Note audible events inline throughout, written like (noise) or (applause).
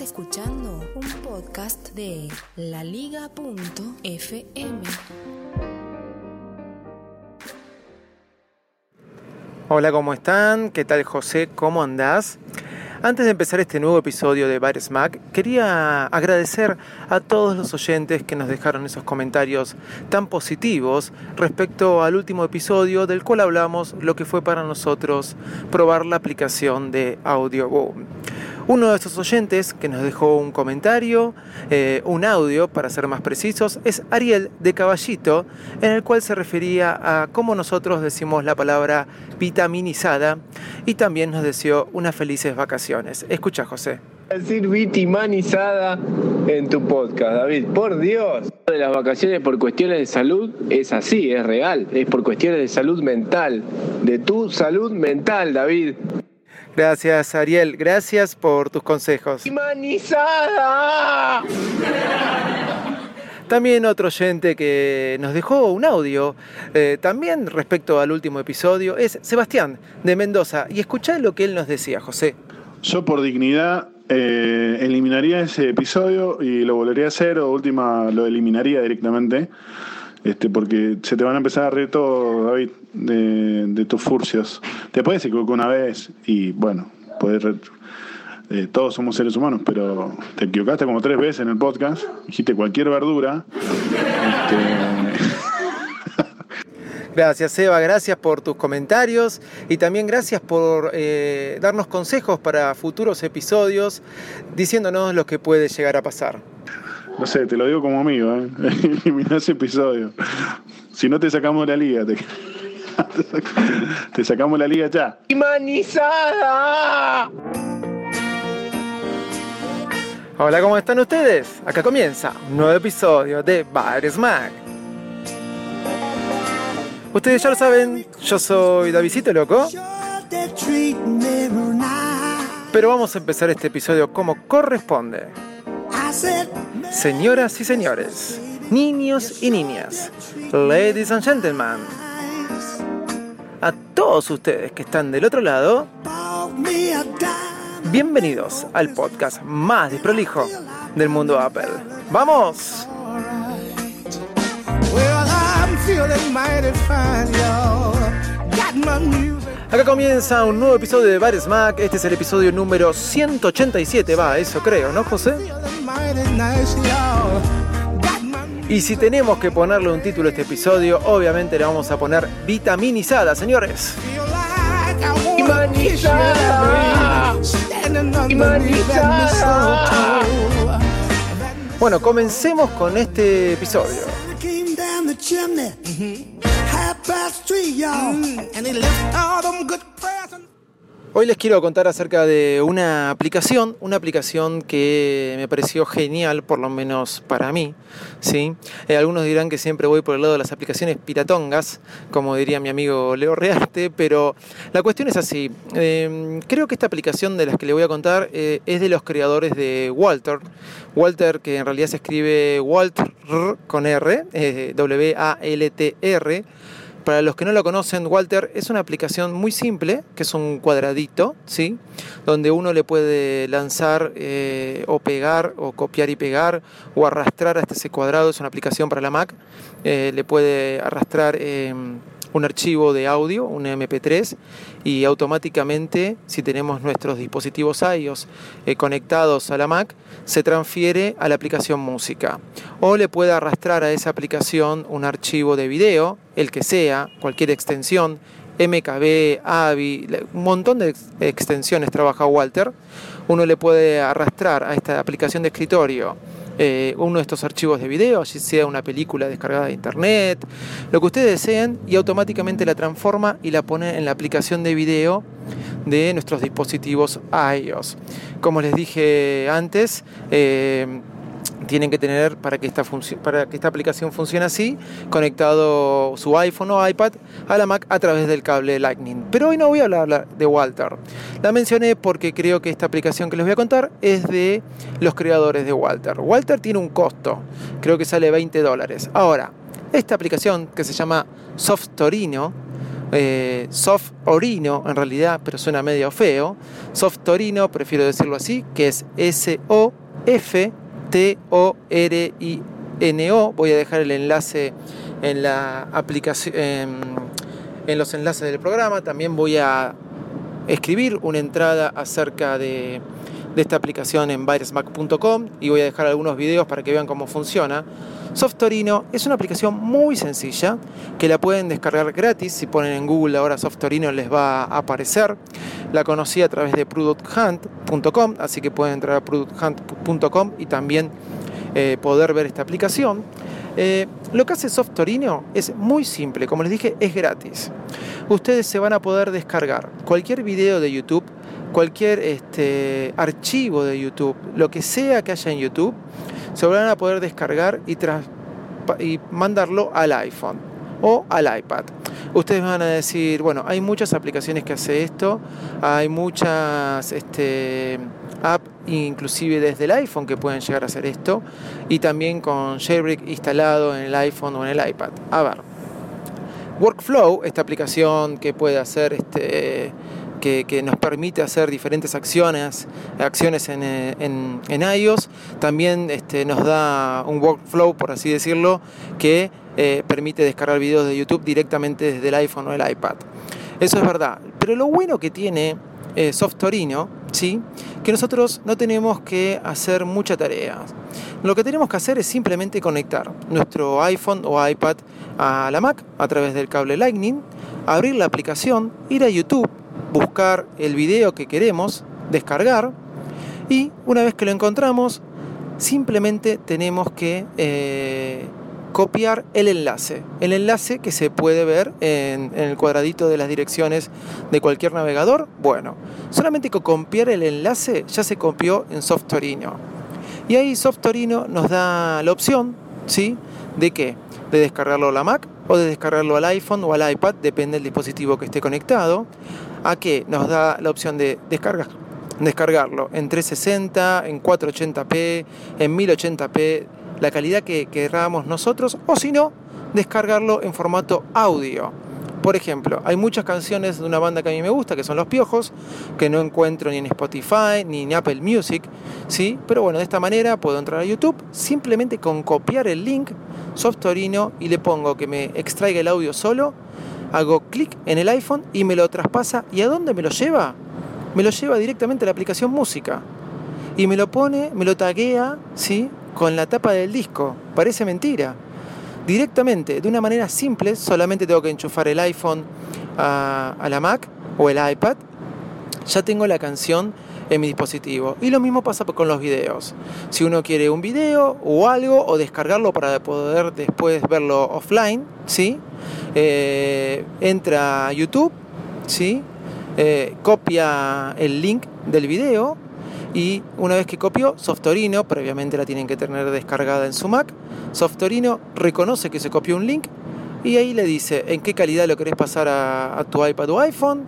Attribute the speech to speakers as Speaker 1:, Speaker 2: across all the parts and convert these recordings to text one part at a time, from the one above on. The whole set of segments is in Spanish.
Speaker 1: Escuchando un podcast de laliga.fm.
Speaker 2: Hola, ¿cómo están? ¿Qué tal José? ¿Cómo andás? Antes de empezar este nuevo episodio de Bar Smack, quería agradecer a todos los oyentes que nos dejaron esos comentarios tan positivos respecto al último episodio del cual hablamos lo que fue para nosotros probar la aplicación de Audioboom. Uno de esos oyentes que nos dejó un comentario, eh, un audio para ser más precisos, es Ariel de Caballito, en el cual se refería a cómo nosotros decimos la palabra vitaminizada y también nos deseó unas felices vacaciones. Escucha, José.
Speaker 3: Decir vitaminizada en tu podcast, David. Por Dios. De las vacaciones por cuestiones de salud es así, es real. Es por cuestiones de salud mental. De tu salud mental, David.
Speaker 2: Gracias, Ariel. Gracias por tus consejos.
Speaker 3: ¡Vitaminizada!
Speaker 2: También otro oyente que nos dejó un audio, eh, también respecto al último episodio, es Sebastián de Mendoza. Y escuchá lo que él nos decía, José.
Speaker 4: Yo por dignidad eh, eliminaría ese episodio y lo volvería a hacer o última lo eliminaría directamente. Este, porque se te van a empezar a reír todo, David, de, de tus furcios. Te puedes equivocar una vez y bueno, puedes eh, todos somos seres humanos, pero te equivocaste como tres veces en el podcast, dijiste cualquier verdura. Este, (laughs)
Speaker 2: Gracias, Seba. Gracias por tus comentarios y también gracias por eh, darnos consejos para futuros episodios, diciéndonos lo que puede llegar a pasar.
Speaker 4: no sé, te lo digo como amigo, ¿eh? (laughs) elimina ese episodio. Si no te sacamos la liga, te, (laughs) te sacamos la liga ya.
Speaker 3: ¡Vitaminizada!
Speaker 2: Hola, ¿cómo están ustedes? Acá comienza un nuevo episodio de Bar Smack. Ustedes ya lo saben, yo soy Davidito Loco, pero vamos a empezar este episodio como corresponde. Señoras y señores, niños y niñas, ladies and gentlemen, a todos ustedes que están del otro lado, bienvenidos al podcast más desprolijo del mundo Apple. ¡Vamos! Acá comienza un nuevo episodio de Bar Smack. Este es el episodio número 187, va, eso creo, ¿no, José? Y si tenemos que ponerle un título a este episodio, obviamente le vamos a poner Vitaminizada, señores. Bueno, comencemos con este episodio. Hoy les quiero contar acerca de una aplicación, una aplicación que me pareció genial, por lo menos para mí. ¿sí? Eh, algunos dirán que siempre voy por el lado de las aplicaciones piratongas, como diría mi amigo Leo Rearte, pero la cuestión es así. Eh, creo que esta aplicación de las que le voy a contar eh, es de los creadores de Walter. Walter, que en realidad se escribe Walter con R, eh, W-A-L-T-R. Para los que no lo conocen, Walter es una aplicación muy simple, que es un cuadradito, ¿sí? Donde uno le puede lanzar eh, o pegar, o copiar y pegar, o arrastrar hasta ese cuadrado. Es una aplicación para la Mac. Eh, le puede arrastrar eh, un archivo de audio, un MP3, y automáticamente, si tenemos nuestros dispositivos iOS eh, conectados a la Mac, se transfiere a la aplicación música. O le puede arrastrar a esa aplicación un archivo de video, el que sea, cualquier extensión, MKB, AVI, un montón de ex- extensiones trabaja Walter. Uno le puede arrastrar a esta aplicación de escritorio eh, uno de estos archivos de video, así sea una película descargada de internet, lo que ustedes deseen, y automáticamente la transforma y la pone en la aplicación de video de nuestros dispositivos iOS. Como les dije antes, eh, tienen que tener para que, esta para que esta aplicación funcione así, conectado su iPhone o iPad a la Mac a través del cable Lightning. Pero hoy no voy a hablar de Walter. La mencioné porque creo que esta aplicación que les voy a contar es de los creadores de Walter. Walter tiene un costo, creo que sale 20 dólares. Ahora, esta aplicación que se llama Softorino, eh, Soft Orino en realidad, pero suena medio feo. Soft Torino, prefiero decirlo así, que es S-O-F T-O-R-I-N-O. Voy a dejar el enlace en la aplicación, en, los enlaces del programa. También voy a escribir una entrada acerca de, de esta aplicación en virusmac.com y voy a dejar algunos videos para que vean cómo funciona. Softorino es una aplicación muy sencilla que la pueden descargar gratis. Si ponen en Google ahora Softorino les va a aparecer. La conocí a través de producthunt.com, así que pueden entrar a producthunt.com y también eh, poder ver esta aplicación. Eh, lo que hace Softorino es muy simple, como les dije, es gratis. Ustedes se van a poder descargar cualquier video de YouTube, cualquier este, archivo de YouTube, lo que sea que haya en YouTube se van a poder descargar y, y mandarlo al iPhone o al iPad. Ustedes van a decir, bueno, hay muchas aplicaciones que hacen esto, hay muchas este, apps, inclusive desde el iPhone, que pueden llegar a hacer esto, y también con Jailbreak instalado en el iPhone o en el iPad. A ver, Workflow, esta aplicación que puede hacer este, que, nos permite hacer diferentes acciones, acciones en, eh, en, iOS. También este, nos da un workflow, por así decirlo, que eh, permite descargar videos de YouTube directamente desde el iPhone o el iPad. Eso es verdad. Pero lo bueno que tiene eh, Softorino, ¿sí? que nosotros no tenemos que hacer mucha tarea. Lo que tenemos que hacer es simplemente conectar nuestro iPhone o iPad a la Mac a través del cable Lightning, abrir la aplicación, ir a YouTube, buscar el video que queremos, descargar y una vez que lo encontramos, simplemente tenemos que eh, copiar el enlace. El enlace que se puede ver en, el cuadradito de las direcciones de cualquier navegador. Bueno, solamente con copiar el enlace ya se copió en Softorino. Y ahí Softorino nos da la opción, ¿sí? ¿De qué? De descargarlo a la Mac o de descargarlo al iPhone o al iPad, depende del dispositivo que esté conectado a que nos da la opción de descargar, descargarlo en 360, en 480p, en 1080p, la calidad que queramos nosotros, o si no, descargarlo en formato audio. Por ejemplo, hay muchas canciones de una banda que a mí me gusta, que son Los Piojos, que no encuentro ni en Spotify ni en Apple Music, ¿sí? Pero bueno, de esta manera puedo entrar a YouTube simplemente con copiar el link Softorino y le pongo que me extraiga el audio solo hago clic en el iPhone y me lo traspasa. ¿Y a dónde me lo lleva? Me lo lleva directamente a la aplicación música. Y me lo pone, me lo taguea, ¿sí? Con la tapa del disco. Parece mentira. Directamente, de una manera simple, solamente tengo que enchufar el iPhone a, a la Mac o el iPad. Ya tengo la canción en mi dispositivo. Y lo mismo pasa con los videos. Si uno quiere un video o algo o descargarlo para poder después verlo offline, ¿sí? Eh, entra a YouTube, ¿sí? Eh, copia el link del video y una vez que copió, Softorino, previamente la tienen que tener descargada en su Mac, Softorino reconoce que se copió un link y ahí le dice en qué calidad lo querés pasar a, a tu iPad o iPhone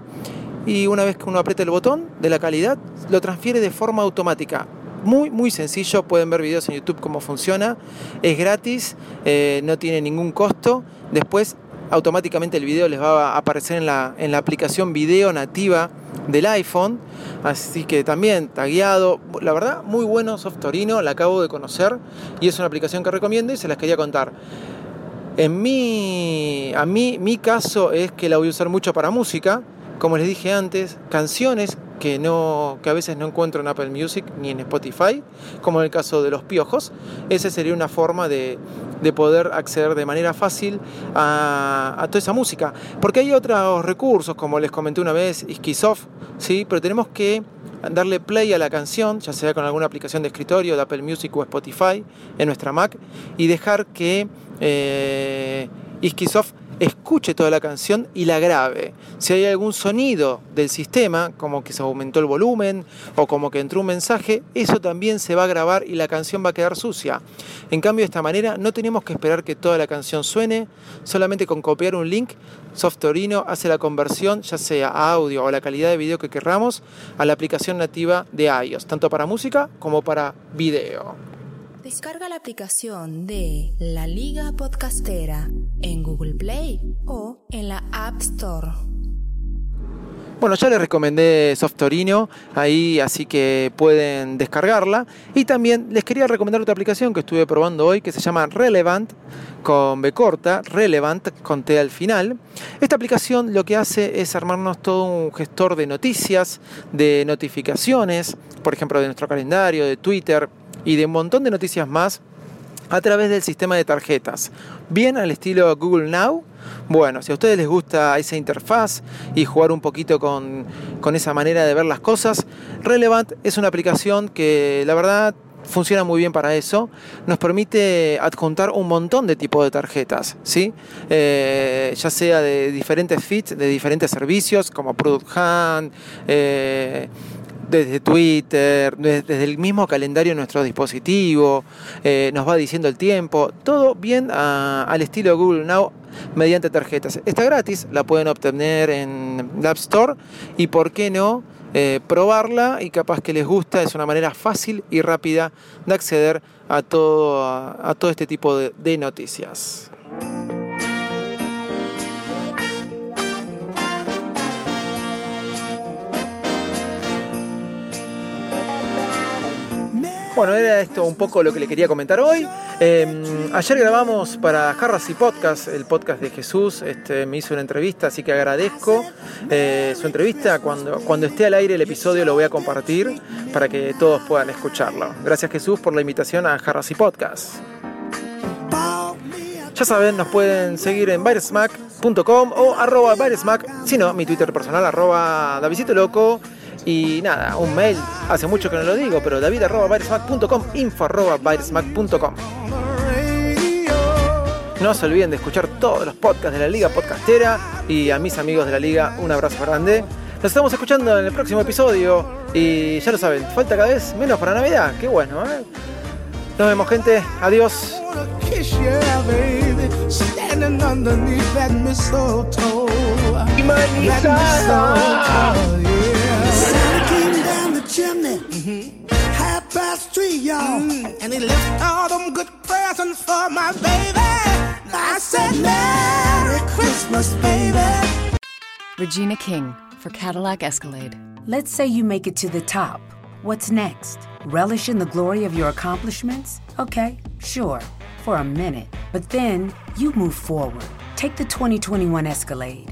Speaker 2: y una vez que uno aprieta el botón de la calidad, lo transfiere de forma automática. Muy, muy sencillo, pueden ver videos en YouTube cómo funciona, es gratis, eh, no tiene ningún costo. Después automáticamente el video les va a aparecer en la, en la aplicación video nativa del iPhone. Así que también tagueado. La verdad, muy bueno Softorino, la acabo de conocer y es una aplicación que recomiendo y se las quería contar. En mi, a mí, mi caso es que la voy a usar mucho para música como les dije antes, canciones que, no, que a veces no encuentro en Apple Music ni en Spotify, como en el caso de los piojos. Esa sería una forma de, poder acceder de manera fácil a, toda esa música. Porque hay otros recursos, como les comenté una vez, Iskisoft, ¿sí? pero tenemos que darle play a la canción, ya sea con alguna aplicación de escritorio, de Apple Music o Spotify en nuestra Mac, y dejar que eh, Iskisoft escuche toda la canción y la grabe. Si hay algún sonido del sistema, como que se aumentó el volumen o como que entró un mensaje, eso también se va a grabar y la canción va a quedar sucia. En cambio, de esta manera no tenemos que esperar que toda la canción suene, solamente con copiar un link, Softorino hace la conversión, ya sea a audio o la calidad de video que querramos, a la aplicación nativa de iOS, tanto para música como para video.
Speaker 1: Descarga la aplicación de La Liga Podcastera en Google Play o en la App Store.
Speaker 2: Bueno, ya les recomendé Softorino ahí, así que pueden descargarla. Y también les quería recomendar otra aplicación que estuve probando hoy que se llama Relevant con B corta, Relevant con T al final. Esta aplicación lo que hace es armarnos todo un gestor de noticias, de notificaciones, por ejemplo, de nuestro calendario, de Twitter, y de un montón de noticias más a través del sistema de tarjetas. Bien al estilo Google Now. Bueno, si a ustedes les gusta esa interfaz y jugar un poquito con, con esa manera de ver las cosas, Relevant es una aplicación que la verdad funciona muy bien para eso. Nos permite adjuntar un montón de tipos de tarjetas, ¿sí? Eh, ya sea de diferentes feeds, de diferentes servicios como Product Hunt, eh, desde Twitter, desde el mismo calendario de nuestro dispositivo, eh, nos va diciendo el tiempo, todo bien al estilo Google Now mediante tarjetas. Está gratis, la pueden obtener en la App Store y por qué no eh, probarla y capaz que les gusta, es una manera fácil y rápida de acceder a todo, a, todo este tipo de noticias. Bueno, era esto un poco lo que le quería comentar hoy. Em, ayer grabamos para y Podcast, el podcast de Jesús. Este, me hizo una entrevista, así que agradezco eh, su entrevista. Cuando, cuando esté al aire el episodio lo voy a compartir para que todos puedan escucharlo. Gracias Jesús por la invitación a y Podcast. Ya saben, nos pueden seguir en byresmack.com o arroba si no, mi Twitter personal, arroba Loco. Y nada, un mail, hace mucho que no lo digo, pero david.byresmack.com, info.byresmack.com. No se olviden de escuchar todos los podcasts de la Liga Podcastera y a mis amigos de la Liga un abrazo grande. Nos estamos escuchando en el próximo episodio y ya lo saben, falta cada vez menos para Navidad. Qué bueno, ¿eh? Nos vemos gente, adiós. Chimney. Mm-hmm. Half past three, y'all. Mm. And he left all them good presents for my baby. I said, Merry Christmas, baby.
Speaker 5: Regina King for Cadillac Escalade.
Speaker 6: Let's say you make it to the top. What's next? Relish in the glory of your accomplishments? Okay, sure, for a minute. But then you move forward. Take the 2021 Escalade.